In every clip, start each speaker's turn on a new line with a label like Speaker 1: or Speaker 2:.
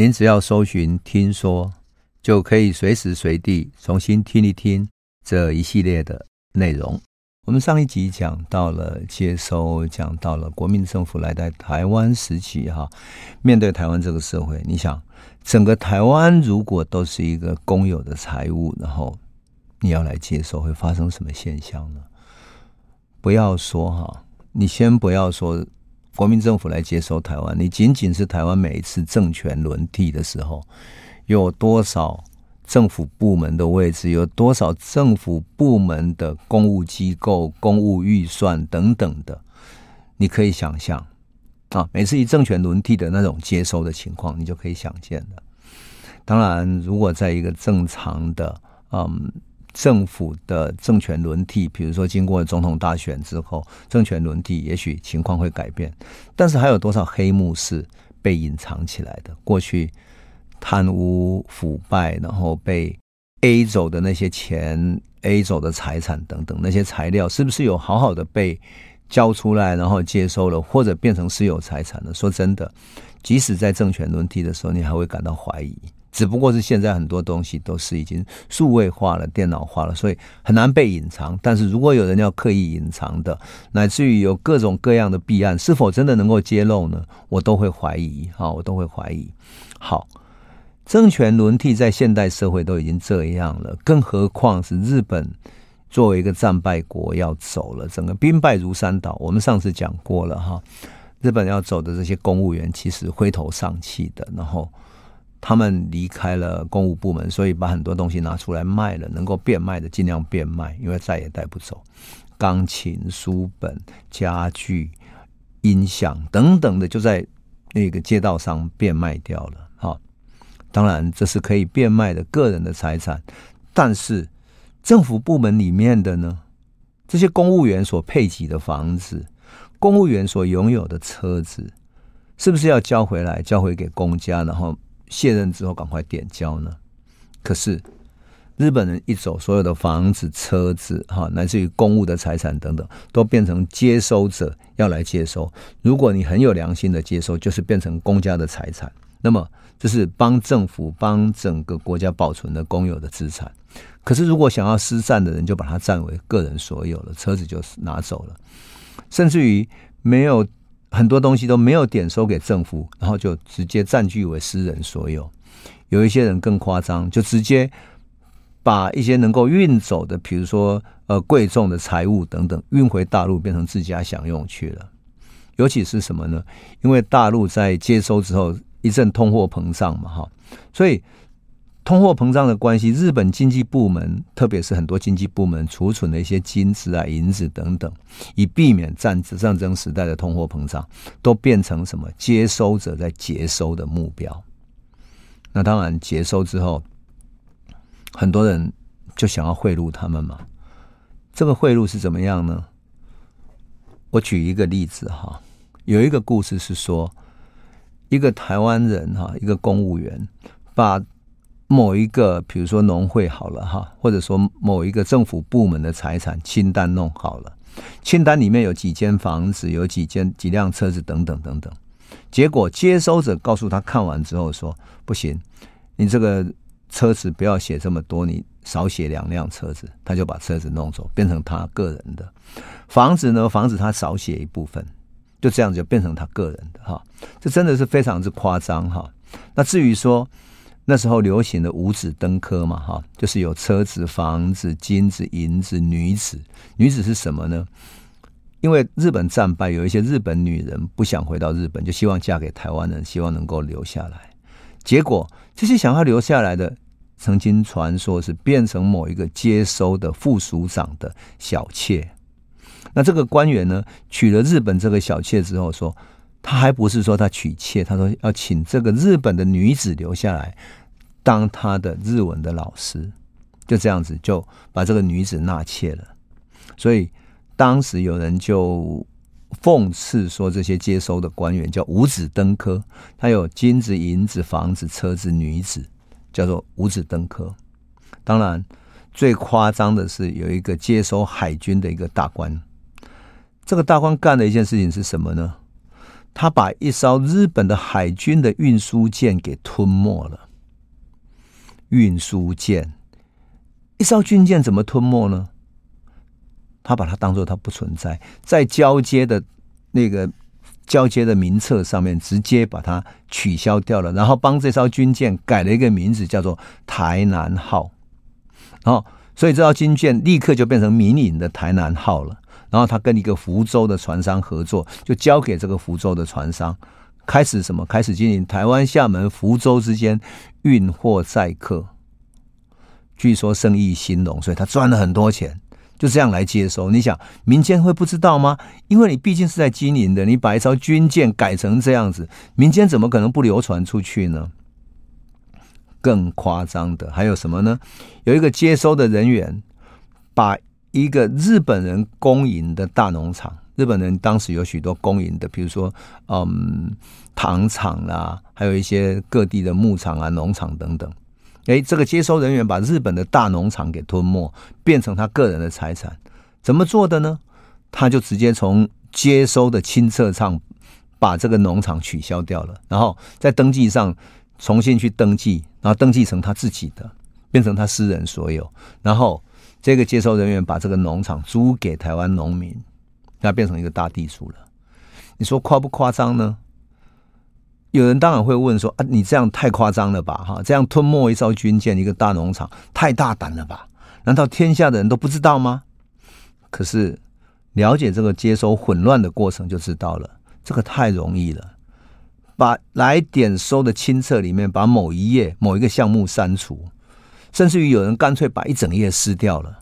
Speaker 1: 您只要搜寻“听说”，就可以随时随地重新听一听这一系列的内容。我们上一集讲到了接收，讲到了国民政府来到台湾时期，哈，面对台湾这个社会，你想，整个台湾如果都是一个公有的财物，然后你要来接收，会发生什么现象呢？不要说哈，你先不要说。国民政府来接收台湾，你仅仅是台湾每一次政权轮替的时候，有多少政府部门的位置，有多少政府部门的公务机构、公务预算等等的，你可以想象啊，每次一政权轮替的那种接收的情况，你就可以想见了。当然，如果在一个正常的嗯。政府的政权轮替，比如说经过总统大选之后，政权轮替，也许情况会改变。但是还有多少黑幕是被隐藏起来的？过去贪污腐败，然后被 A 走的那些钱、A 走的财产等等，那些材料是不是有好好的被交出来，然后接收了，或者变成私有财产了？说真的，即使在政权轮替的时候，你还会感到怀疑。只不过是现在很多东西都是已经数位化了、电脑化了，所以很难被隐藏。但是如果有人要刻意隐藏的，乃至于有各种各样的弊案，是否真的能够揭露呢？我都会怀疑，哈，我都会怀疑。好，政权轮替在现代社会都已经这样了，更何况是日本作为一个战败国要走了，整个兵败如山倒。我们上次讲过了，哈，日本要走的这些公务员其实灰头丧气的，然后。他们离开了公务部门，所以把很多东西拿出来卖了，能够变卖的尽量变卖，因为再也带不走。钢琴、书本、家具、音响等等的，就在那个街道上变卖掉了。哈，当然这是可以变卖的个人的财产，但是政府部门里面的呢，这些公务员所配给的房子，公务员所拥有的车子，是不是要交回来，交回给公家，然后？卸任之后赶快点交呢？可是日本人一走，所有的房子、车子，哈，乃至于公务的财产等等，都变成接收者要来接收。如果你很有良心的接收，就是变成公家的财产，那么这是帮政府、帮整个国家保存的公有的资产。可是如果想要私占的人，就把它占为个人所有了，车子就拿走了，甚至于没有。很多东西都没有点收给政府，然后就直接占据为私人所有。有一些人更夸张，就直接把一些能够运走的，比如说呃贵重的财物等等，运回大陆变成自家享用去了。尤其是什么呢？因为大陆在接收之后一阵通货膨胀嘛，哈，所以。通货膨胀的关系，日本经济部门，特别是很多经济部门储存的一些金子啊、银子等等，以避免战战争时代的通货膨胀，都变成什么接收者在接收的目标。那当然，接收之后，很多人就想要贿赂他们嘛。这个贿赂是怎么样呢？我举一个例子哈，有一个故事是说，一个台湾人哈，一个公务员把。某一个，比如说农会好了哈，或者说某一个政府部门的财产清单弄好了，清单里面有几间房子，有几间几辆车子等等等等。结果接收者告诉他看完之后说：“不行，你这个车子不要写这么多，你少写两辆车子。”他就把车子弄走，变成他个人的。房子呢，房子他少写一部分，就这样子就变成他个人的哈。这真的是非常之夸张哈。那至于说。那时候流行的五子登科嘛，哈，就是有车子、房子、金子、银子、女子。女子是什么呢？因为日本战败，有一些日本女人不想回到日本，就希望嫁给台湾人，希望能够留下来。结果这些想要留下来的，曾经传说是变成某一个接收的副署长的小妾。那这个官员呢，娶了日本这个小妾之后，说他还不是说他娶妾，他说要请这个日本的女子留下来。当他的日文的老师，就这样子就把这个女子纳妾了。所以当时有人就讽刺说，这些接收的官员叫五子登科，他有金子、银子、房子、车子、女子，叫做五子登科。当然，最夸张的是有一个接收海军的一个大官，这个大官干的一件事情是什么呢？他把一艘日本的海军的运输舰给吞没了。运输舰，一艘军舰怎么吞没呢？他把它当做它不存在，在交接的那个交接的名册上面直接把它取消掉了，然后帮这艘军舰改了一个名字，叫做台南号。然后，所以这艘军舰立刻就变成民营的台南号了。然后他跟一个福州的船商合作，就交给这个福州的船商，开始什么？开始经营台湾、厦门、福州之间运货载客。据说生意兴隆，所以他赚了很多钱。就这样来接收，你想民间会不知道吗？因为你毕竟是在经营的，你把一艘军舰改成这样子，民间怎么可能不流传出去呢？更夸张的还有什么呢？有一个接收的人员把。一个日本人公营的大农场，日本人当时有许多公营的，比如说，嗯，糖厂啦，还有一些各地的牧场啊、农场等等。诶，这个接收人员把日本的大农场给吞没，变成他个人的财产，怎么做的呢？他就直接从接收的清册上把这个农场取消掉了，然后在登记上重新去登记，然后登记成他自己的，变成他私人所有，然后。这个接收人员把这个农场租给台湾农民，那变成一个大地主了。你说夸不夸张呢？有人当然会问说：“啊，你这样太夸张了吧？哈，这样吞没一艘军舰、一个大农场，太大胆了吧？难道天下的人都不知道吗？”可是了解这个接收混乱的过程就知道了，这个太容易了。把来点收的清册里面，把某一页、某一个项目删除。甚至于有人干脆把一整页撕掉了，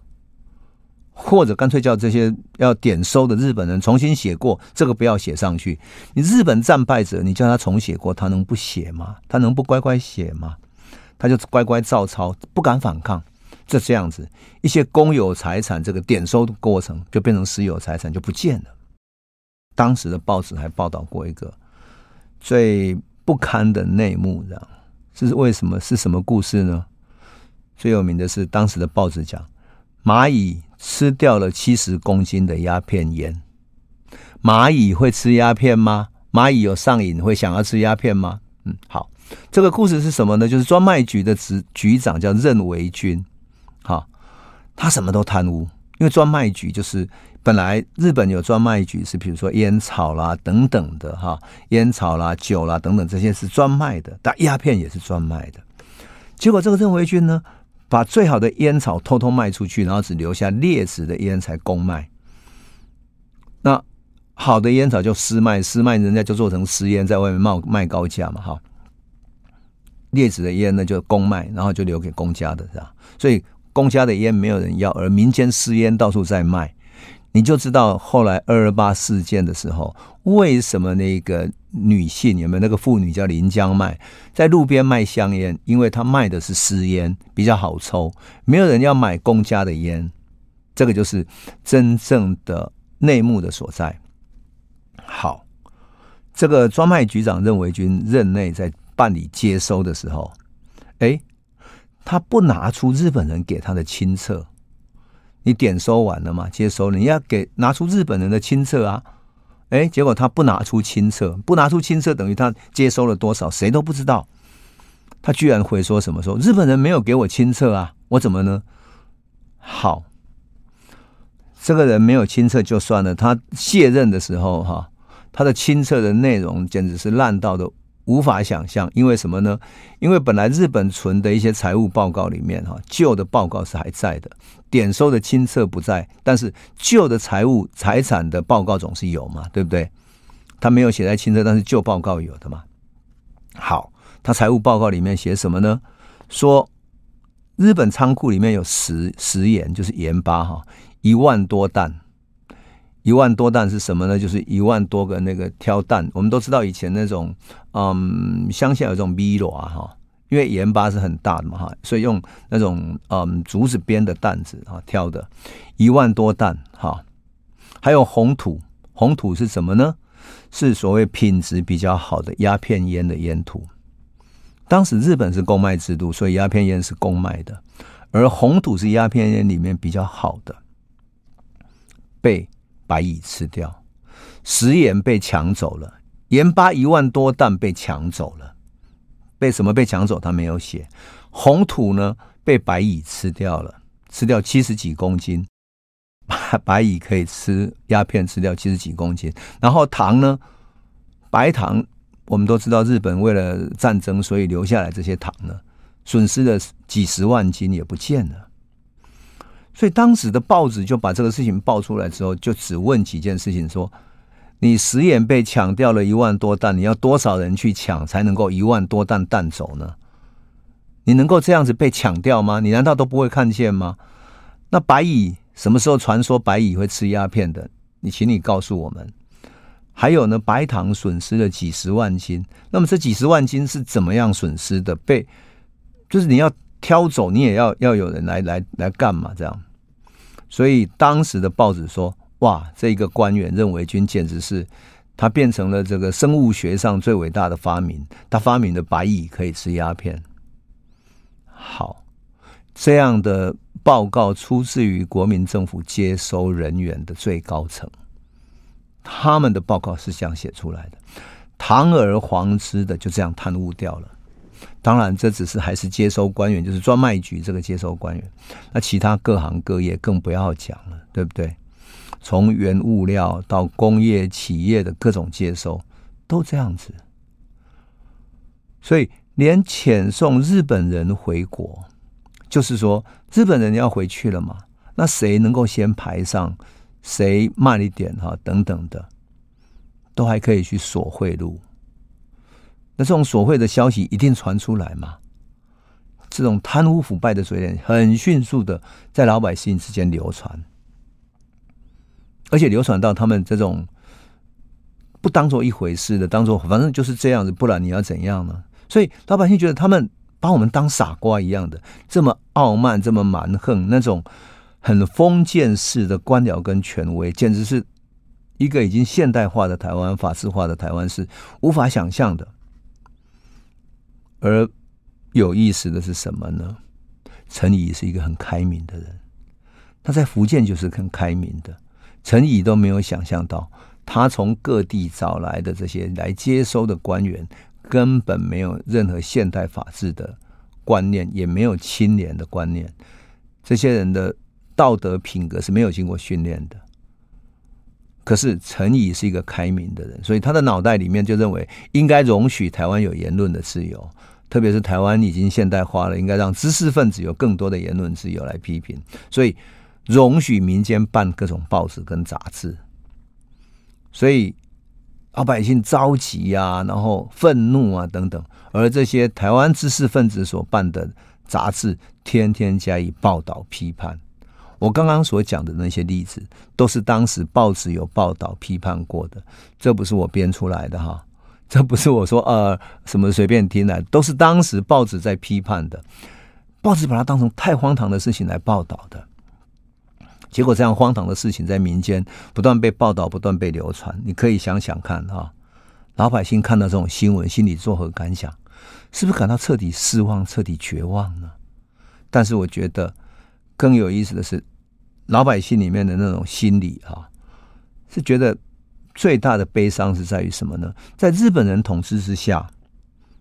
Speaker 1: 或者干脆叫这些要点收的日本人重新写过，这个不要写上去。你日本战败者，你叫他重写过，他能不写吗？他能不乖乖写吗？他就乖乖照抄，不敢反抗。就这样子，一些公有财产这个点收的过程就变成私有财产，就不见了。当时的报纸还报道过一个最不堪的内幕，这样这是为什么？是什么故事呢？最有名的是当时的报纸讲，蚂蚁吃掉了七十公斤的鸦片烟。蚂蚁会吃鸦片吗？蚂蚁有上瘾会想要吃鸦片吗？嗯，好，这个故事是什么呢？就是专卖局的局局长叫任维军，好，他什么都贪污，因为专卖局就是本来日本有专卖局，是比如说烟草啦等等的哈，烟草啦、酒啦等等这些是专卖的，但鸦片也是专卖的。结果这个任维军呢，把最好的烟草偷偷卖出去，然后只留下劣质的烟才公卖。那好的烟草就私卖，私卖人家就做成私烟，在外面冒卖高价嘛，哈。劣质的烟呢就公卖，然后就留给公家的，是吧？所以公家的烟没有人要，而民间私烟到处在卖。你就知道后来二二八事件的时候，为什么那个女性有没有那个妇女叫林江麦，在路边卖香烟，因为她卖的是私烟，比较好抽，没有人要买公家的烟，这个就是真正的内幕的所在。好，这个专卖局长任维军任内在办理接收的时候，哎，他不拿出日本人给他的清册。你点收完了嘛？接收了，你要给拿出日本人的清册啊！哎，结果他不拿出清册，不拿出清册，等于他接收了多少，谁都不知道。他居然会说什么？说日本人没有给我清册啊，我怎么呢？好，这个人没有清册就算了，他卸任的时候哈，他的清册的内容简直是烂到的。无法想象，因为什么呢？因为本来日本存的一些财务报告里面，哈，旧的报告是还在的，点收的清册不在，但是旧的财务财产的报告总是有嘛，对不对？他没有写在清册，但是旧报告有的嘛。好，他财务报告里面写什么呢？说日本仓库里面有食食盐，就是盐巴哈，一万多担。一万多担是什么呢？就是一万多个那个挑担。我们都知道以前那种，嗯，乡下有这种米罗啊，哈，因为盐巴是很大的嘛哈，所以用那种嗯竹子编的担子啊挑的，一万多担哈。还有红土，红土是什么呢？是所谓品质比较好的鸦片烟的烟土。当时日本是公卖制度，所以鸦片烟是公卖的，而红土是鸦片烟里面比较好的，被白蚁吃掉，食盐被抢走了，盐巴一万多担被抢走了。被什么被抢走？他没有写。红土呢？被白蚁吃掉了，吃掉七十几公斤。白蚁可以吃鸦片，吃掉七十几公斤。然后糖呢？白糖，我们都知道，日本为了战争，所以留下来这些糖呢，损失了几十万斤也不见了。所以当时的报纸就把这个事情报出来之后，就只问几件事情说。你食盐被抢掉了一万多担，你要多少人去抢才能够一万多担担走呢？你能够这样子被抢掉吗？你难道都不会看见吗？那白蚁什么时候传说白蚁会吃鸦片的？你请你告诉我们。还有呢，白糖损失了几十万斤，那么这几十万斤是怎么样损失的？被就是你要挑走，你也要要有人来来来干嘛？这样，所以当时的报纸说。哇，这一个官员认为军简直是他变成了这个生物学上最伟大的发明，他发明的白蚁可以吃鸦片。好，这样的报告出自于国民政府接收人员的最高层，他们的报告是这样写出来的，堂而皇之的就这样贪污掉了。当然，这只是还是接收官员，就是专卖局这个接收官员，那其他各行各业更不要讲了，对不对？从原物料到工业企业的各种接收，都这样子。所以，连遣送日本人回国，就是说日本人要回去了嘛？那谁能够先排上，谁慢一点哈？等等的，都还可以去索贿赂。那这种索贿的消息一定传出来嘛？这种贪污腐败的嘴脸，很迅速的在老百姓之间流传。而且流传到他们这种不当做一回事的，当做反正就是这样子，不然你要怎样呢？所以老百姓觉得他们把我们当傻瓜一样的，这么傲慢，这么蛮横，那种很封建式的官僚跟权威，简直是一个已经现代化的台湾、法治化的台湾是无法想象的。而有意思的是什么呢？陈仪是一个很开明的人，他在福建就是很开明的。陈仪都没有想象到，他从各地找来的这些来接收的官员，根本没有任何现代法治的观念，也没有清廉的观念。这些人的道德品格是没有经过训练的。可是陈仪是一个开明的人，所以他的脑袋里面就认为应该容许台湾有言论的自由，特别是台湾已经现代化了，应该让知识分子有更多的言论自由来批评。所以。容许民间办各种报纸跟杂志，所以老百姓着急啊，然后愤怒啊等等，而这些台湾知识分子所办的杂志，天天加以报道批判。我刚刚所讲的那些例子，都是当时报纸有报道批判过的，这不是我编出来的哈，这不是我说呃什么随便听的，都是当时报纸在批判的，报纸把它当成太荒唐的事情来报道的。结果这样荒唐的事情在民间不断被报道，不断被流传。你可以想想看哈，老百姓看到这种新闻，心里作何感想？是不是感到彻底失望、彻底绝望呢？但是我觉得更有意思的是，老百姓里面的那种心理哈，是觉得最大的悲伤是在于什么呢？在日本人统治之下，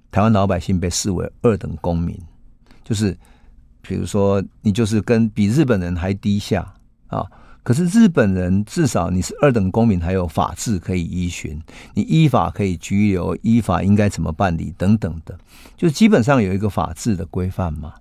Speaker 1: 台湾老百姓被视为二等公民，就是比如说你就是跟比日本人还低下。啊！可是日本人至少你是二等公民，还有法治可以依循，你依法可以拘留，依法应该怎么办理等等的，就基本上有一个法治的规范嘛。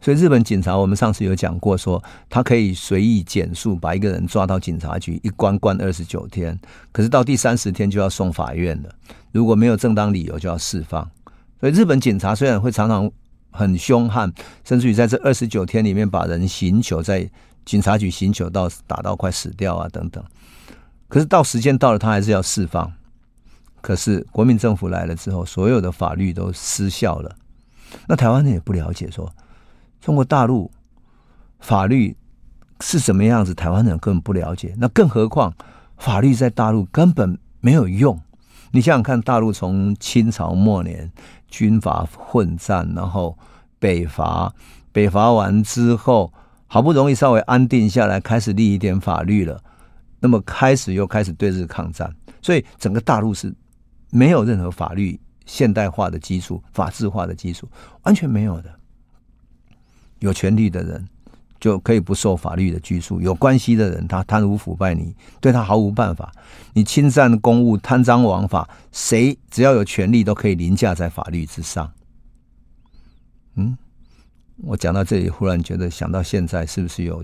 Speaker 1: 所以日本警察，我们上次有讲过说，他可以随意减速，把一个人抓到警察局一关关二十九天，可是到第三十天就要送法院了。如果没有正当理由，就要释放。所以日本警察虽然会常常很凶悍，甚至于在这二十九天里面把人刑求在。警察局刑求到打到快死掉啊等等，可是到时间到了，他还是要释放。可是国民政府来了之后，所有的法律都失效了。那台湾人也不了解说，中国大陆法律是什么样子，台湾人根本不了解。那更何况法律在大陆根本没有用。你想想看，大陆从清朝末年军阀混战，然后北伐，北伐完之后，好不容易稍微安定下来，开始立一点法律了，那么开始又开始对日抗战，所以整个大陆是。没有任何法律现代化的基础、法治化的基础，完全没有的。有权力的人就可以不受法律的拘束，有关系的人他贪污腐败，你对他毫无办法。你侵占公务、贪赃枉法，谁只要有权力都可以凌驾在法律之上。嗯，我讲到这里，忽然觉得想到现在是不是有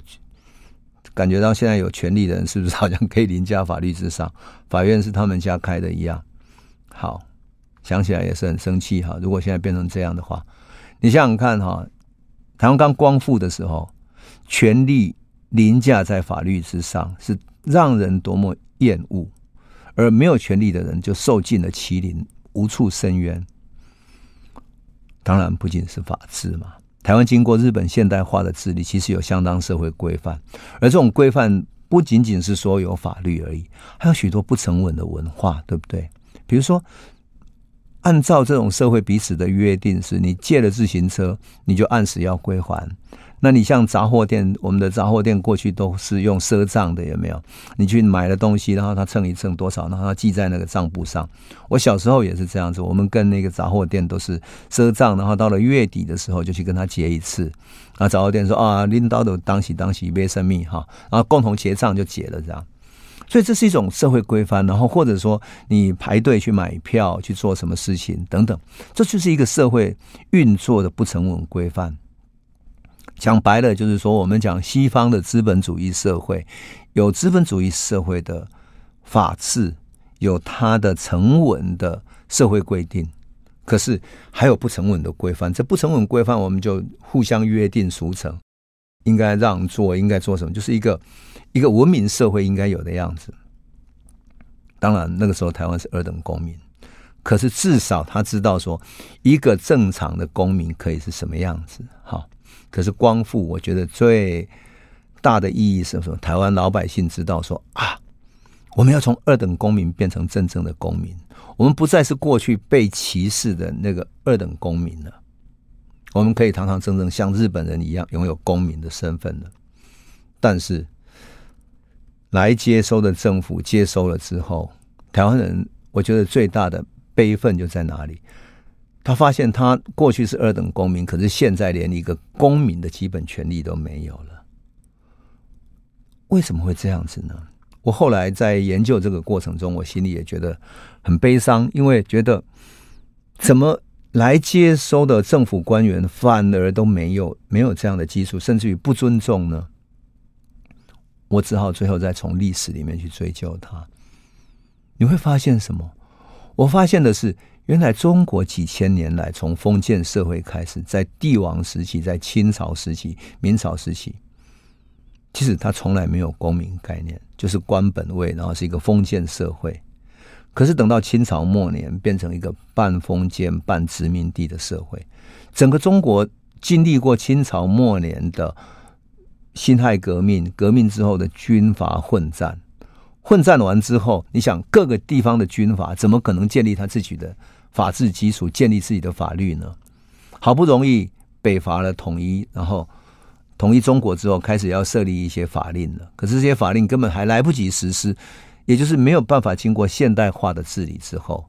Speaker 1: 感觉到现在有权力的人是不是好像可以凌驾法律之上？法院是他们家开的一样。好，想起来也是很生气哈。如果现在变成这样的话，你想想看哈，台湾刚光复的时候，权力凌驾在法律之上，是让人多么厌恶；而没有权力的人就受尽了欺凌，无处伸冤。当然，不仅是法治嘛，台湾经过日本现代化的治理，其实有相当社会规范，而这种规范不仅仅是说有法律而已，还有许多不成文的文化，对不对？比如说，按照这种社会彼此的约定，是你借了自行车，你就按时要归还。那你像杂货店，我们的杂货店过去都是用赊账的，有没有？你去买了东西，然后他称一称多少，然后他记在那个账簿上。我小时候也是这样子，我们跟那个杂货店都是赊账，然后到了月底的时候就去跟他结一次。啊，杂货店说啊，领导的当喜当喜，别生命哈，然后共同结账就结了这样。所以这是一种社会规范，然后或者说你排队去买票去做什么事情等等，这就是一个社会运作的不成文规范。讲白了就是说，我们讲西方的资本主义社会，有资本主义社会的法治，有它的成文的社会规定，可是还有不成文的规范。这不成文规范，我们就互相约定俗成，应该让座，应该做什么，就是一个。一个文明社会应该有的样子。当然，那个时候台湾是二等公民，可是至少他知道说，一个正常的公民可以是什么样子。好，可是光复，我觉得最大的意义是什么？台湾老百姓知道说啊，我们要从二等公民变成真正的公民，我们不再是过去被歧视的那个二等公民了。我们可以堂堂正正像日本人一样拥有公民的身份了。但是。来接收的政府接收了之后，台湾人我觉得最大的悲愤就在哪里？他发现他过去是二等公民，可是现在连一个公民的基本权利都没有了。为什么会这样子呢？我后来在研究这个过程中，我心里也觉得很悲伤，因为觉得怎么来接收的政府官员反而都没有没有这样的基础，甚至于不尊重呢？我只好最后再从历史里面去追究他。你会发现什么？我发现的是，原来中国几千年来，从封建社会开始，在帝王时期，在清朝时期、明朝时期，其实他从来没有公民概念，就是官本位，然后是一个封建社会。可是等到清朝末年，变成一个半封建半殖民地的社会。整个中国经历过清朝末年的。辛亥革命，革命之后的军阀混战，混战完之后，你想各个地方的军阀怎么可能建立他自己的法治基础，建立自己的法律呢？好不容易北伐了，统一，然后统一中国之后，开始要设立一些法令了。可是这些法令根本还来不及实施，也就是没有办法经过现代化的治理之后，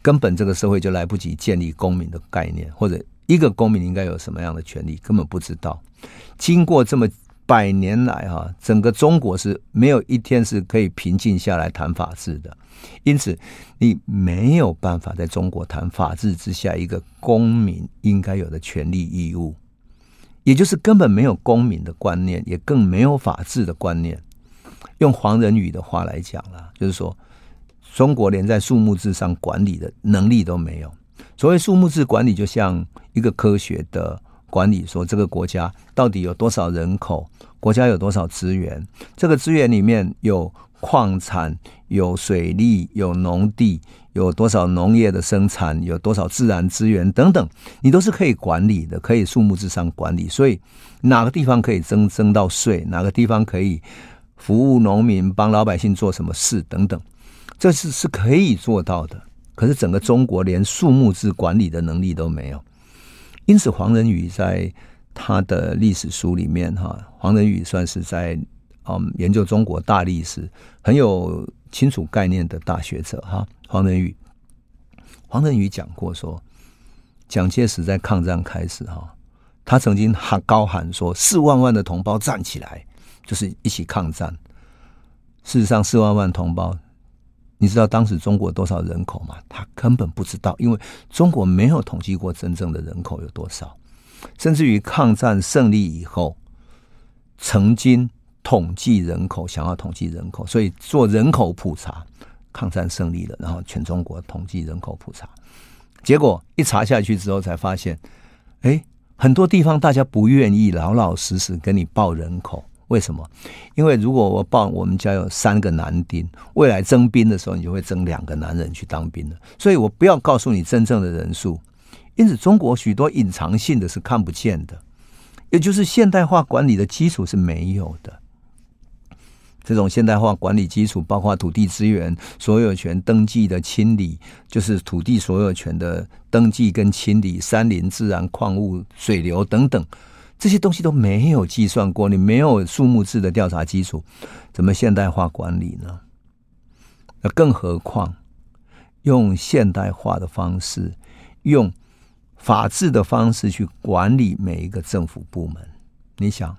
Speaker 1: 根本这个社会就来不及建立公民的概念，或者一个公民应该有什么样的权利，根本不知道。经过这么百年来，哈，整个中国是没有一天是可以平静下来谈法治的。因此，你没有办法在中国谈法治之下一个公民应该有的权利义务，也就是根本没有公民的观念，也更没有法治的观念。用黄仁宇的话来讲啦，就是说，中国连在数目字上管理的能力都没有。所谓数目字管理，就像一个科学的。管理说这个国家到底有多少人口，国家有多少资源，这个资源里面有矿产、有水利、有农地、有多少农业的生产、有多少自然资源等等，你都是可以管理的，可以数目之上管理。所以哪个地方可以征征到税，哪个地方可以服务农民、帮老百姓做什么事等等，这是是可以做到的。可是整个中国连数目制管理的能力都没有，因此黄仁宇在他的历史书里面，哈，黄仁宇算是在。嗯，研究中国大历史很有清楚概念的大学者哈，黄仁宇。黄仁宇讲过说，蒋介石在抗战开始哈，他曾经喊高喊说：“四万万的同胞站起来，就是一起抗战。”事实上，四万万同胞，你知道当时中国多少人口吗？他根本不知道，因为中国没有统计过真正的人口有多少，甚至于抗战胜利以后，曾经。统计人口，想要统计人口，所以做人口普查。抗战胜利了，然后全中国统计人口普查，结果一查下去之后，才发现，哎，很多地方大家不愿意老老实实跟你报人口。为什么？因为如果我报我们家有三个男丁，未来征兵的时候，你就会征两个男人去当兵了。所以我不要告诉你真正的人数。因此，中国许多隐藏性的是看不见的，也就是现代化管理的基础是没有的。这种现代化管理基础，包括土地资源所有权登记的清理，就是土地所有权的登记跟清理，山林、自然、矿物、水流等等，这些东西都没有计算过。你没有数目制的调查基础，怎么现代化管理呢？那更何况用现代化的方式，用法治的方式去管理每一个政府部门，你想？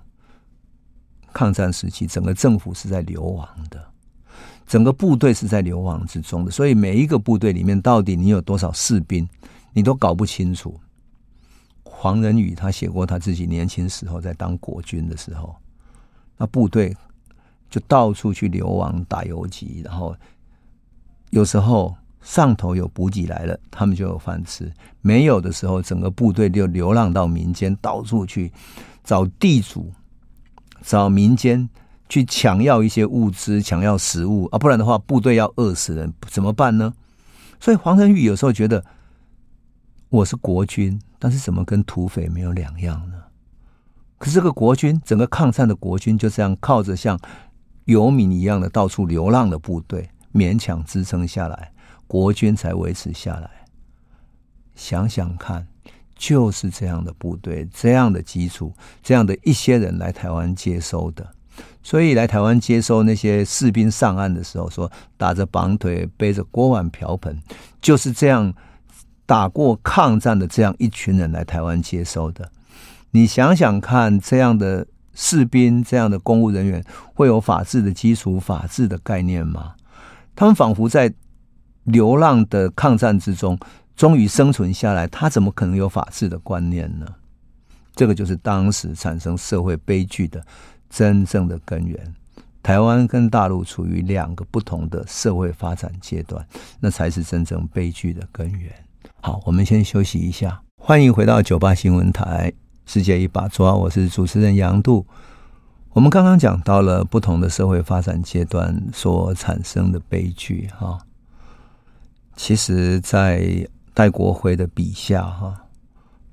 Speaker 1: 抗战时期，整个政府是在流亡的，整个部队是在流亡之中的，所以每一个部队里面到底你有多少士兵，你都搞不清楚。黄仁宇他写过他自己年轻时候在当国军的时候，那部队就到处去流亡打游击，然后有时候上头有补给来了，他们就有饭吃；没有的时候，整个部队就流浪到民间，到处去找地主。找民间去抢要一些物资，抢要食物啊，不然的话，部队要饿死人怎么办呢？所以黄仁宇有时候觉得，我是国军，但是怎么跟土匪没有两样呢？可是这个国军，整个抗战的国军就这样靠着像游民一样的到处流浪的部队，勉强支撑下来，国军才维持下来。想想看。就是这样的部队，这样的基础，这样的一些人来台湾接收的。所以来台湾接收那些士兵上岸的时候，说打着绑腿，背着锅碗瓢盆，就是这样打过抗战的这样一群人来台湾接收的。你想想看，这样的士兵，这样的公务人员，会有法治的基础、法治的概念吗？他们仿佛在流浪的抗战之中。终于生存下来，他怎么可能有法治的观念呢？这个就是当时产生社会悲剧的真正的根源。台湾跟大陆处于两个不同的社会发展阶段，那才是真正悲剧的根源。好，我们先休息一下，欢迎回到九八新闻台《世界一把抓》，我是主持人杨度。我们刚刚讲到了不同的社会发展阶段所产生的悲剧，哈，其实，在戴国辉的笔下，哈，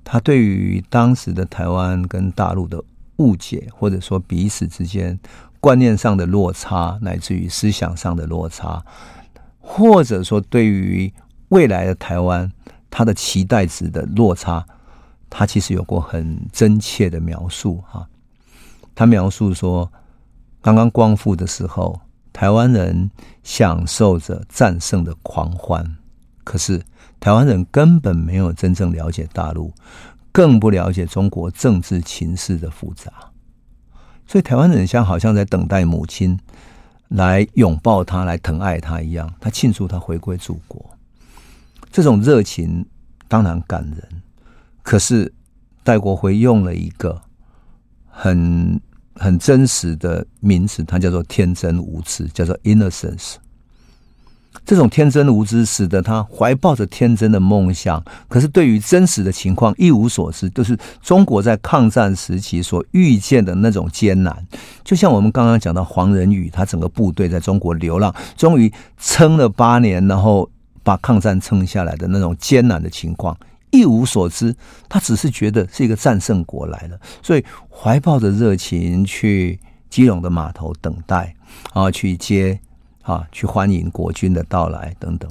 Speaker 1: 他对于当时的台湾跟大陆的误解，或者说彼此之间观念上的落差，乃至于思想上的落差，或者说对于未来的台湾他的期待值的落差，他其实有过很真切的描述，哈。他描述说，刚刚光复的时候，台湾人享受着战胜的狂欢，可是。台湾人根本没有真正了解大陆，更不了解中国政治情势的复杂，所以台湾人像好像在等待母亲来拥抱他、来疼爱他一样，他庆祝他回归祖国。这种热情当然感人，可是戴国辉用了一个很很真实的名词，它叫做天真无知，叫做 innocence。这种天真无知使得他怀抱着天真的梦想，可是对于真实的情况一无所知。就是中国在抗战时期所遇见的那种艰难，就像我们刚刚讲到黄仁宇，他整个部队在中国流浪，终于撑了八年，然后把抗战撑下来的那种艰难的情况一无所知。他只是觉得是一个战胜国来了，所以怀抱着热情去基隆的码头等待，啊，去接。啊，去欢迎国军的到来等等。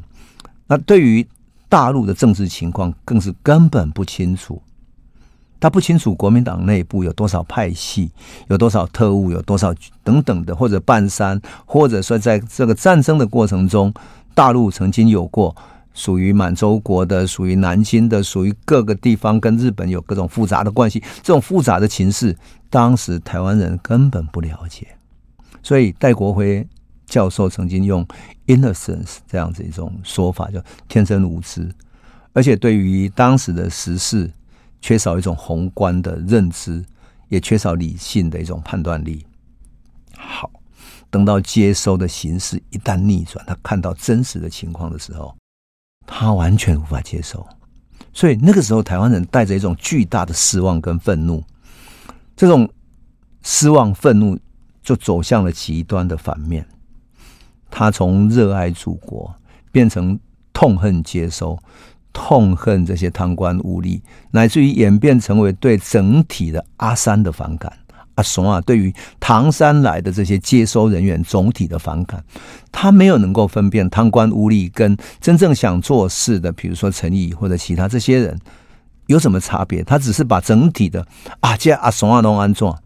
Speaker 1: 那对于大陆的政治情况，更是根本不清楚。他不清楚国民党内部有多少派系，有多少特务，有多少等等的，或者半山，或者说在这个战争的过程中，大陆曾经有过属于满洲国的、属于南京的、属于各个地方跟日本有各种复杂的关系。这种复杂的情势，当时台湾人根本不了解。所以戴国辉。教授曾经用 “innocence” 这样子一种说法，叫天真无知，而且对于当时的时事缺少一种宏观的认知，也缺少理性的一种判断力。好，等到接收的形势一旦逆转，他看到真实的情况的时候，他完全无法接受。所以那个时候，台湾人带着一种巨大的失望跟愤怒，这种失望愤怒就走向了极端的反面。他从热爱祖国变成痛恨接收，痛恨这些贪官污吏，乃至于演变成为对整体的阿三的反感。阿怂啊，对于唐山来的这些接收人员总体的反感，他没有能够分辨贪官污吏跟真正想做事的，比如说陈毅或者其他这些人有什么差别。他只是把整体的啊，这阿怂啊弄安装，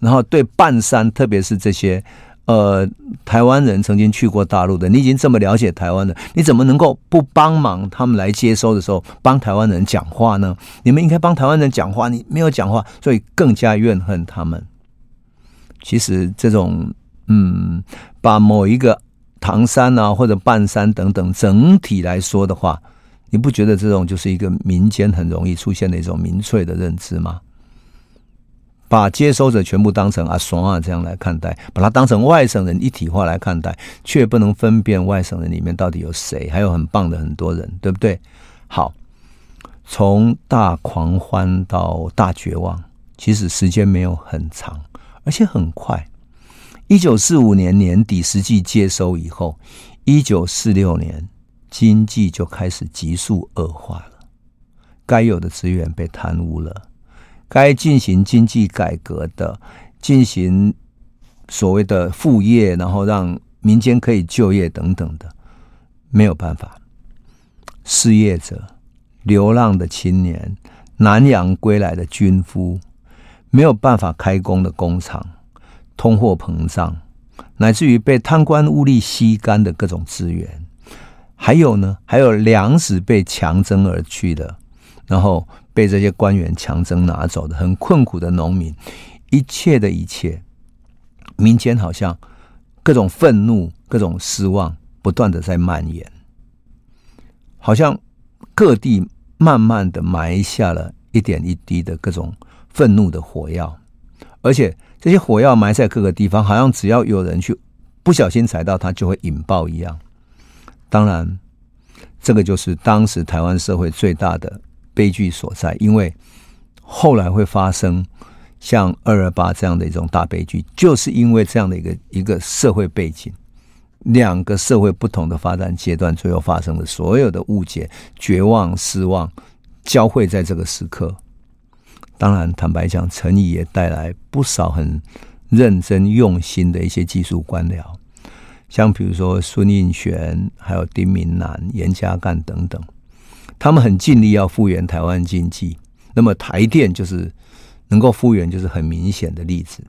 Speaker 1: 然后对半山，特别是这些。呃，台湾人曾经去过大陆的，你已经这么了解台湾了，你怎么能够不帮忙他们来接收的时候帮台湾人讲话呢？你们应该帮台湾人讲话，你没有讲话，所以更加怨恨他们。其实这种嗯，把某一个唐山啊或者半山等等整体来说的话，你不觉得这种就是一个民间很容易出现的一种民粹的认知吗？把接收者全部当成阿双啊这样来看待，把他当成外省人一体化来看待，却不能分辨外省人里面到底有谁，还有很棒的很多人，对不对？好，从大狂欢到大绝望，其实时间没有很长，而且很快。一九四五年年底实际接收以后，一九四六年经济就开始急速恶化了，该有的资源被贪污了。该进行经济改革的，进行所谓的副业，然后让民间可以就业等等的，没有办法。失业者、流浪的青年、南洋归来的军夫，没有办法开工的工厂，通货膨胀，乃至于被贪官污吏吸干的各种资源，还有呢，还有粮食被强征而去的，然后。被这些官员强征拿走的很困苦的农民，一切的一切，民间好像各种愤怒、各种失望不断的在蔓延，好像各地慢慢的埋下了一点一滴的各种愤怒的火药，而且这些火药埋在各个地方，好像只要有人去不小心踩到它，就会引爆一样。当然，这个就是当时台湾社会最大的。悲剧所在，因为后来会发生像二二八这样的一种大悲剧，就是因为这样的一个一个社会背景，两个社会不同的发展阶段，最后发生的所有的误解、绝望、失望，交汇在这个时刻。当然，坦白讲，陈仪也带来不少很认真用心的一些技术官僚，像比如说孙运璇，还有丁明南、严家淦等等。他们很尽力要复原台湾经济，那么台电就是能够复原，就是很明显的例子。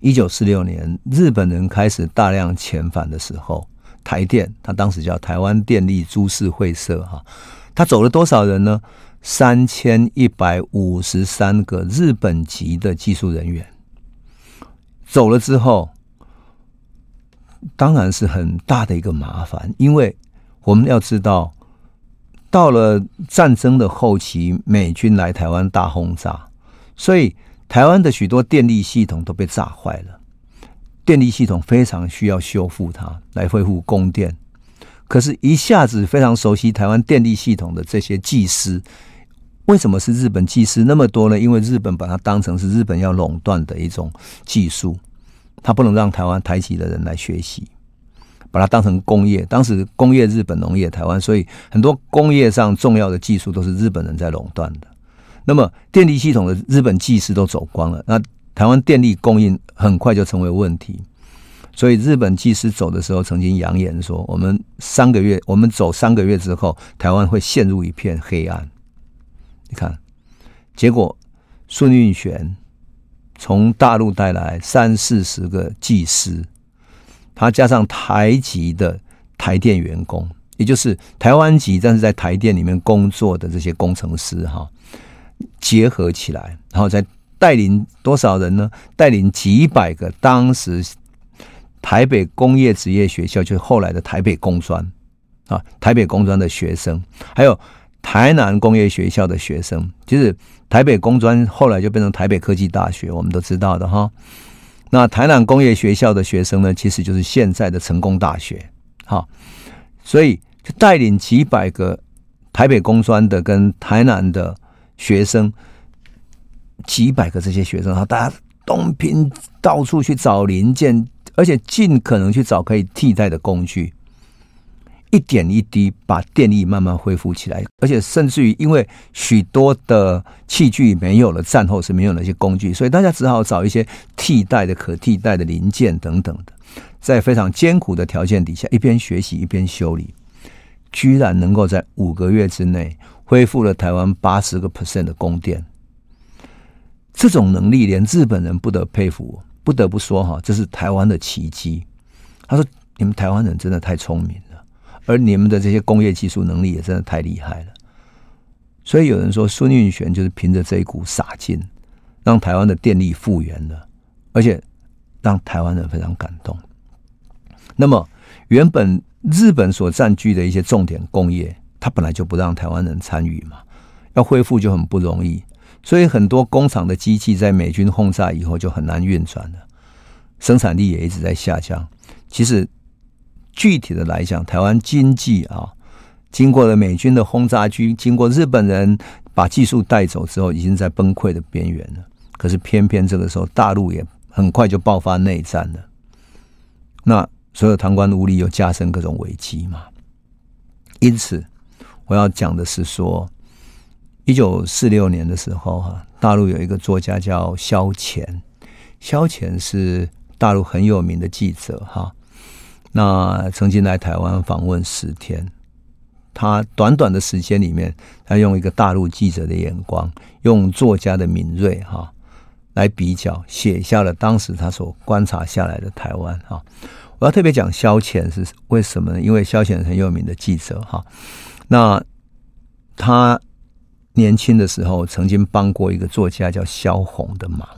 Speaker 1: 一九四六年，日本人开始大量遣返的时候，台电他当时叫台湾电力株式会社哈，他走了多少人呢？三千一百五十三个日本籍的技术人员走了之后，当然是很大的一个麻烦，因为我们要知道。到了战争的后期，美军来台湾大轰炸，所以台湾的许多电力系统都被炸坏了。电力系统非常需要修复它，来恢复供电。可是，一下子非常熟悉台湾电力系统的这些技师，为什么是日本技师那么多呢？因为日本把它当成是日本要垄断的一种技术，它不能让台湾台籍的人来学习，把它当成工业。当时工业日本，农业台湾，所以很多工业上重要的技术都是日本人在垄断的。那么，电力系统的日本技师都走光了，那台湾电力供应很快就成为问题。所以日本技师走的时候，曾经扬言说：“我们三个月，我们走三个月之后，台湾会陷入一片黑暗。”你看，结果孙运璇从大陆带来三四十个技师，他加上台籍的台电员工，也就是台湾籍但是在台电里面工作的这些工程师，哈，结合起来，然后再带领多少人呢？带领几百个当时。台北工业职业学校就是后来的台北工专啊，台北工专的学生，还有台南工业学校的学生，就是台北工专后来就变成台北科技大学，我们都知道的哈。那台南工业学校的学生呢，其实就是现在的成功大学，哈。所以就带领几百个台北工专的跟台南的学生，几百个这些学生，哈，大家东拼到处去找零件。而且尽可能去找可以替代的工具，一点一滴把电力慢慢恢复起来。而且甚至于，因为许多的器具没有了，战后是没有那些工具，所以大家只好找一些替代的、可替代的零件等等的，在非常艰苦的条件底下，一边学习一边修理，居然能够在五个月之内恢复了台湾八十个 percent 的供电。这种能力，连日本人不得佩服。不得不说哈，这是台湾的奇迹。他说：“你们台湾人真的太聪明，而你们的这些工业技术能力也真的太厉害了。”所以有人说，孙运璇就是凭着这一股傻劲，让台湾的电力复原了，而且让台湾人非常感动。那么，原本日本所占据的一些重点工业，它本来就不让台湾人参与嘛，要恢复就很不容易。所以很多工厂的机器在美军轰炸以后就很难运转了，生产力也一直在下降。其实具体的来讲，台湾经济啊，经过了美军的轰炸机，经过日本人把技术带走之后，已经在崩溃的边缘了。可是偏偏这个时候，大陆也很快就爆发内战了。那所有贪官污吏又加深各种危机嘛。因此，我要讲的是说。一九四六年的时候，哈，大陆有一个作家叫萧乾，萧乾是大陆很有名的记者，哈，那曾经来台湾访问十天。他短短的时间里面，他用一个大陆记者的眼光，用作家的敏锐，哈，来比较，写下了当时他所观察下来的台湾，哈。我要特别讲萧乾是为什么呢？因为萧乾很有名的记者，哈，那他。年轻的时候，曾经帮过一个作家叫萧红的忙。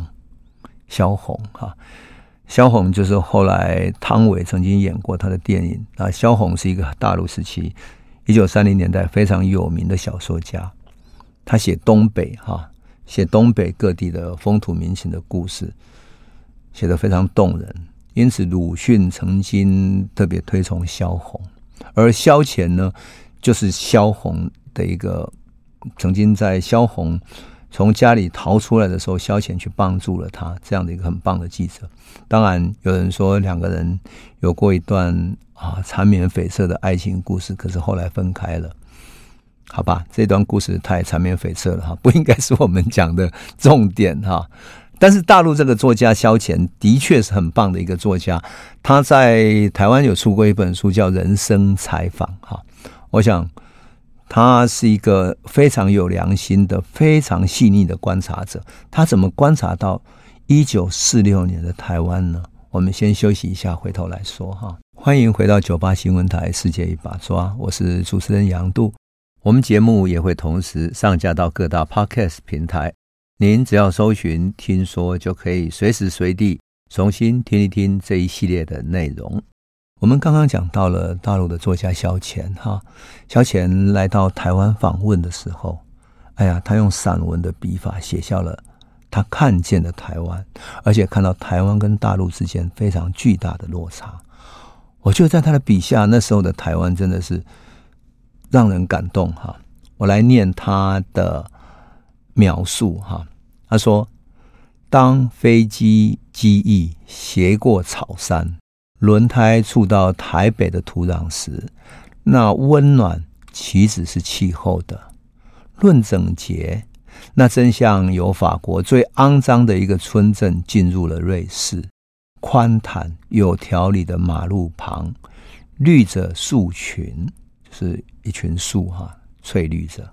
Speaker 1: 萧红哈，萧红就是后来汤唯曾经演过他的电影啊。萧红是一个大陆时期一九三零年代非常有名的小说家，他写东北哈，写东北各地的风土民情的故事，写得非常动人。因此，鲁迅曾经特别推崇萧红，而萧乾呢，就是萧红的一个。曾经在萧红从家里逃出来的时候，萧乾去帮助了他，这样的一个很棒的记者。当然，有人说两个人有过一段啊缠绵悱恻的爱情故事，可是后来分开了。好吧，这段故事太缠绵悱恻了哈，不应该是我们讲的重点哈。但是大陆这个作家萧乾的确是很棒的一个作家，他在台湾有出过一本书叫《人生采访》哈，我想。他是一个非常有良心的、非常细腻的观察者。他怎么观察到一九四六年的台湾呢？我们先休息一下，回头来说哈。欢迎回到九八新闻台《世界一把抓》，我是主持人杨度。我们节目也会同时上架到各大 Podcast 平台，您只要搜寻“听说”，就可以随时随地重新听一听这一系列的内容。我们刚刚讲到了大陆的作家萧乾哈，萧乾来到台湾访问的时候，哎呀，他用散文的笔法写下了他看见的台湾，而且看到台湾跟大陆之间非常巨大的落差。我觉得在他的笔下，那时候的台湾真的是让人感动哈。我来念他的描述哈，他说：“当飞机机翼斜过草山，轮胎触到台北的土壤时，那温暖岂止是气候的？论整洁，那真像由法国最肮脏的一个村镇进入了瑞士。宽坦有条理的马路旁，绿着树群，就是一群树哈。”翠绿着，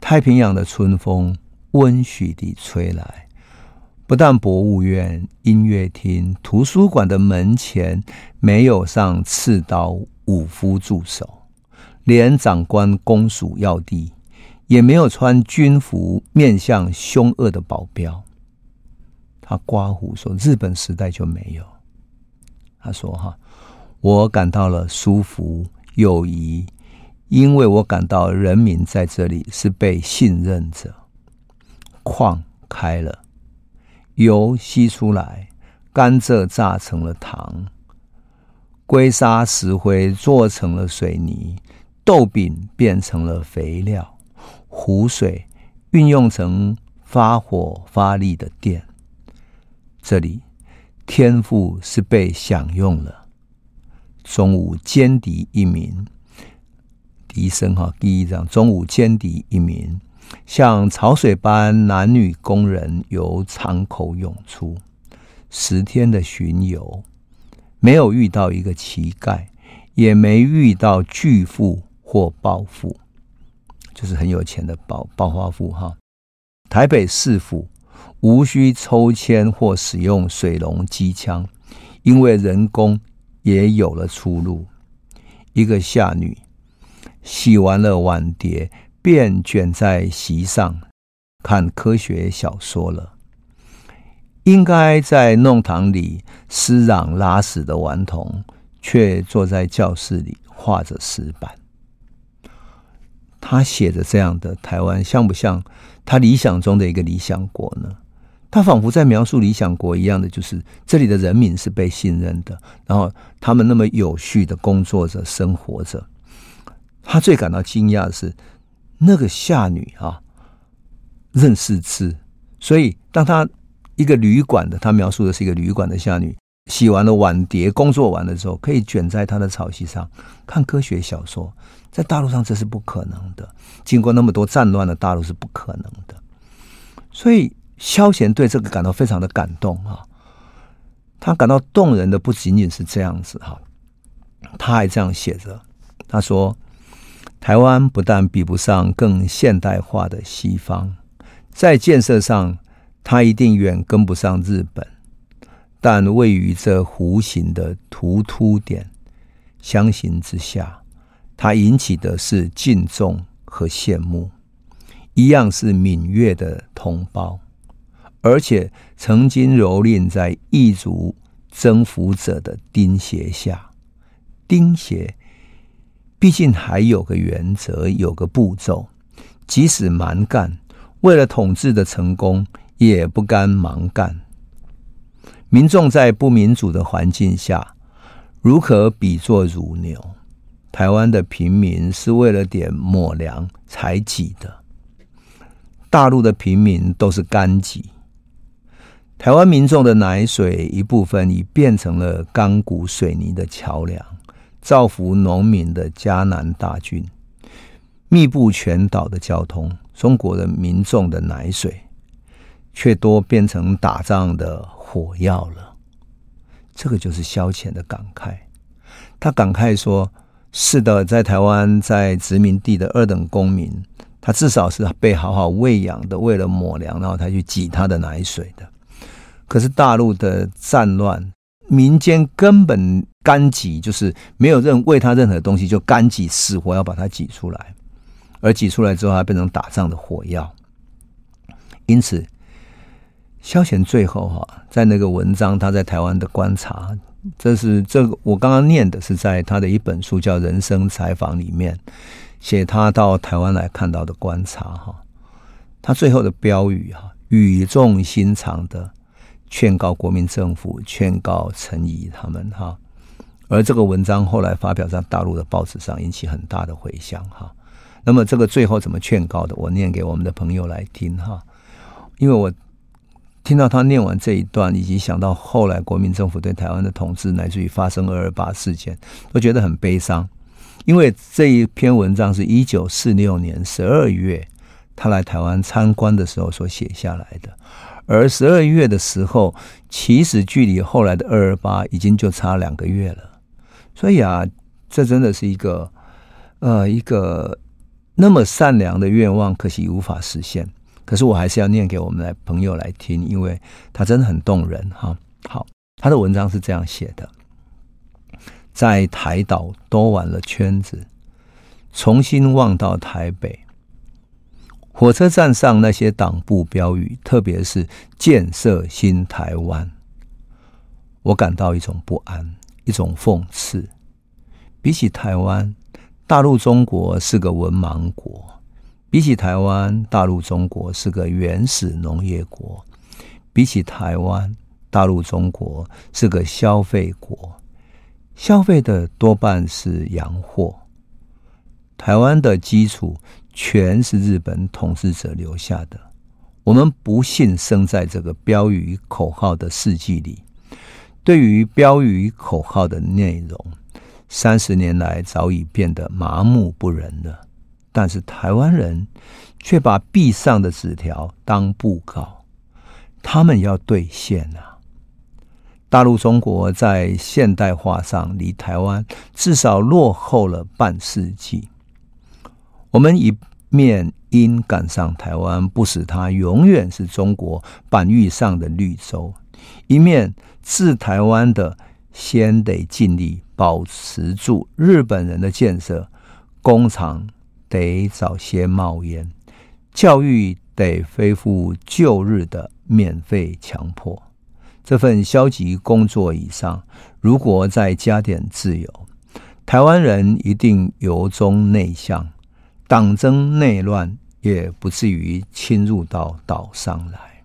Speaker 1: 太平洋的春风温煦地吹来。不但博物院、音乐厅、图书馆的门前没有上刺刀武夫驻守，连长官、公署要地也没有穿军服、面相凶恶的保镖。他刮胡说：“日本时代就没有。”他说：“哈，我感到了舒服、友谊。”因为我感到人民在这里是被信任着，矿开了，油吸出来，甘蔗榨成了糖，硅砂石灰做成了水泥，豆饼变成了肥料，湖水运用成发火发力的电。这里天赋是被享用了，中午歼敌一名。笛声哈，第一章，中午歼敌一名，像潮水般，男女工人由厂口涌出。十天的巡游，没有遇到一个乞丐，也没遇到巨富或暴富，就是很有钱的暴暴发户哈。台北市府无需抽签或使用水龙机枪，因为人工也有了出路。一个下女。洗完了碗碟，便卷在席上看科学小说了。应该在弄堂里撕嚷拉屎的顽童，却坐在教室里画着石板。他写着这样的台湾，像不像他理想中的一个理想国呢？他仿佛在描述理想国一样的，就是这里的人民是被信任的，然后他们那么有序的工作着、生活着。他最感到惊讶的是，那个下女啊，认识字，所以当他一个旅馆的，他描述的是一个旅馆的下女，洗完了碗碟，工作完了之后，可以卷在他的草席上看科学小说，在大陆上这是不可能的，经过那么多战乱的大陆是不可能的，所以萧乾对这个感到非常的感动啊，他感到动人的不仅仅是这样子哈，他还这样写着，他说。台湾不但比不上更现代化的西方，在建设上，它一定远跟不上日本。但位于这弧形的突突点，相形之下，它引起的是敬重和羡慕。一样是闽粤的同胞，而且曾经蹂躏在异族征服者的钉鞋下，钉鞋。毕竟还有个原则，有个步骤。即使蛮干，为了统治的成功，也不甘盲干。民众在不民主的环境下，如何比作乳牛。台湾的平民是为了点抹粮才挤的，大陆的平民都是干挤。台湾民众的奶水一部分已变成了钢骨水泥的桥梁。造福农民的嘉南大圳，密布全岛的交通，中国的民众的奶水，却多变成打仗的火药了。这个就是消遣的感慨。他感慨说：“是的，在台湾，在殖民地的二等公民，他至少是被好好喂养的，为了抹粮，然后他去挤他的奶水的。可是大陆的战乱。”民间根本干挤，就是没有任喂他任何东西，就干挤死活要把它挤出来，而挤出来之后，它变成打仗的火药。因此，萧乾最后哈，在那个文章，他在台湾的观察，这是这个我刚刚念的是在他的一本书叫《人生采访》里面写他到台湾来看到的观察哈。他最后的标语哈，语重心长的劝告国民政府，劝告陈仪他们哈。而这个文章后来发表在大陆的报纸上，引起很大的回响哈。那么这个最后怎么劝告的？我念给我们的朋友来听哈，因为我。听到他念完这一段，以及想到后来国民政府对台湾的统治，乃至于发生二二八事件，都觉得很悲伤。因为这一篇文章是一九四六年十二月他来台湾参观的时候所写下来的，而十二月的时候，其实距离后来的二二八已经就差两个月了。所以啊，这真的是一个呃一个那么善良的愿望，可惜无法实现。可是我还是要念给我们的朋友来听，因为他真的很动人哈。好，他的文章是这样写的：在台岛兜完了圈子，重新望到台北，火车站上那些党部标语，特别是建设新台湾，我感到一种不安，一种讽刺。比起台湾，大陆中国是个文盲国。比起台湾，大陆中国是个原始农业国；比起台湾，大陆中国是个消费国，消费的多半是洋货。台湾的基础全是日本统治者留下的。我们不幸生在这个标语口号的世纪里，对于标语口号的内容，三十年来早已变得麻木不仁了。但是台湾人却把壁上的纸条当布告，他们要兑现啊！大陆中国在现代化上离台湾至少落后了半世纪。我们一面应赶上台湾，不使它永远是中国版域上的绿洲；一面治台湾的，先得尽力保持住日本人的建设工厂。得早些冒烟，教育得恢复旧日的免费强迫。这份消极工作以上，如果再加点自由，台湾人一定由衷内向，党争内乱也不至于侵入到岛上来。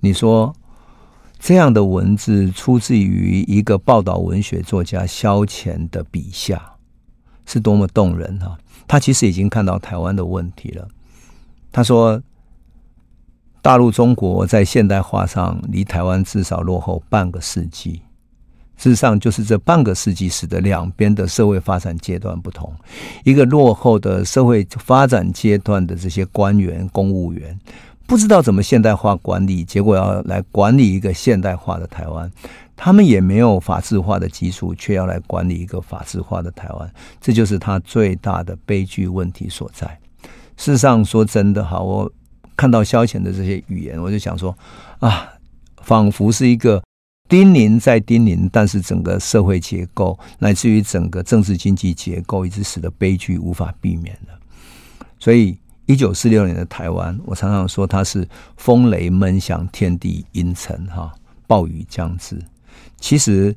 Speaker 1: 你说这样的文字出自于一个报道文学作家萧乾的笔下，是多么动人啊！他其实已经看到台湾的问题了。他说：“大陆中国在现代化上离台湾至少落后半个世纪。事实上，就是这半个世纪使得两边的社会发展阶段不同。一个落后的社会发展阶段的这些官员、公务员，不知道怎么现代化管理，结果要来管理一个现代化的台湾。”他们也没有法治化的基础，却要来管理一个法治化的台湾，这就是他最大的悲剧问题所在。事实上，说真的，哈，我看到萧乾的这些语言，我就想说，啊，仿佛是一个叮咛再叮咛，但是整个社会结构乃至于整个政治经济结构，一直使得悲剧无法避免的。所以，一九四六年的台湾，我常常说它是风雷闷响，天地阴沉，哈，暴雨将至。其实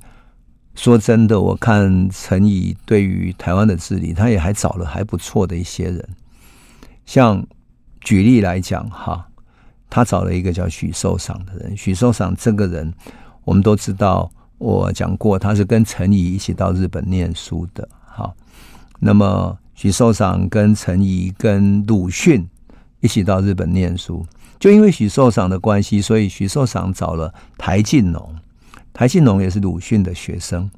Speaker 1: 说真的，我看陈仪对于台湾的治理，他也还找了还不错的一些人。像举例来讲，哈，他找了一个叫许寿裳的人。许寿裳这个人，我们都知道，我讲过，他是跟陈仪一起到日本念书的。好，那么许寿裳跟陈仪跟鲁迅一起到日本念书，就因为许寿裳的关系，所以许寿裳找了台静农。台静农也是鲁迅的学生，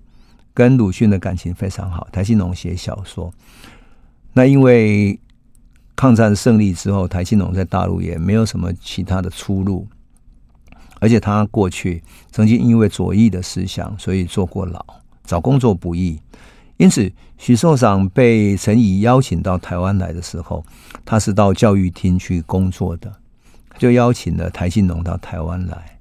Speaker 1: 跟鲁迅的感情非常好。台静农写小说，那因为抗战胜利之后，台静农在大陆也没有什么其他的出路，而且他过去曾经因为左翼的思想，所以坐过牢，找工作不易。因此，许寿裳被陈仪邀请到台湾来的时候，他是到教育厅去工作的，就邀请了台静农到台湾来。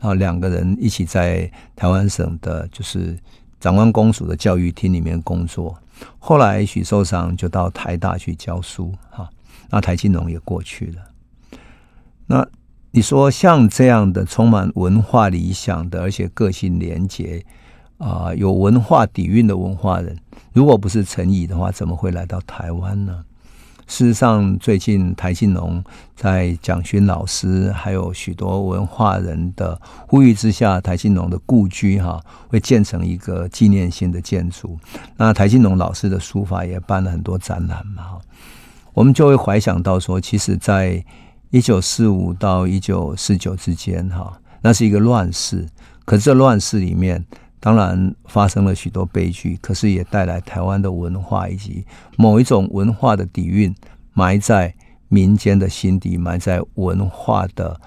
Speaker 1: 然后两个人一起在台湾省的，就是长官公署的教育厅里面工作。后来许寿裳就到台大去教书，哈，那台静农也过去了。那你说像这样的充满文化理想的，而且个性廉洁啊，有文化底蕴的文化人，如果不是陈怡的话，怎么会来到台湾呢？事实上，最近台庆农在蒋勋老师还有许多文化人的呼吁之下，台庆农的故居哈会建成一个纪念性的建筑。那台庆农老师的书法也办了很多展览嘛，我们就会怀想到说，其实，在一九四五到一九四九之间哈，那是一个乱世，可是这乱世里面。当然发生了许多悲剧，可是也带来台湾的文化以及某一种文化的底蕴，埋在民间的心底，埋在文化的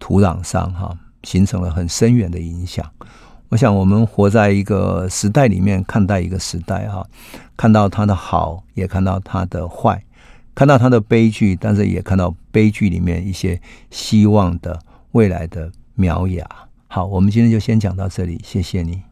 Speaker 1: 土壤上，哈，形成了很深远的影响。我想，我们活在一个时代里面，看待一个时代，哈，看到它的好，也看到它的坏，看到他的悲剧，但是也看到悲剧里面一些希望的未来的苗芽。好，我们今天就先讲到这里，谢谢你。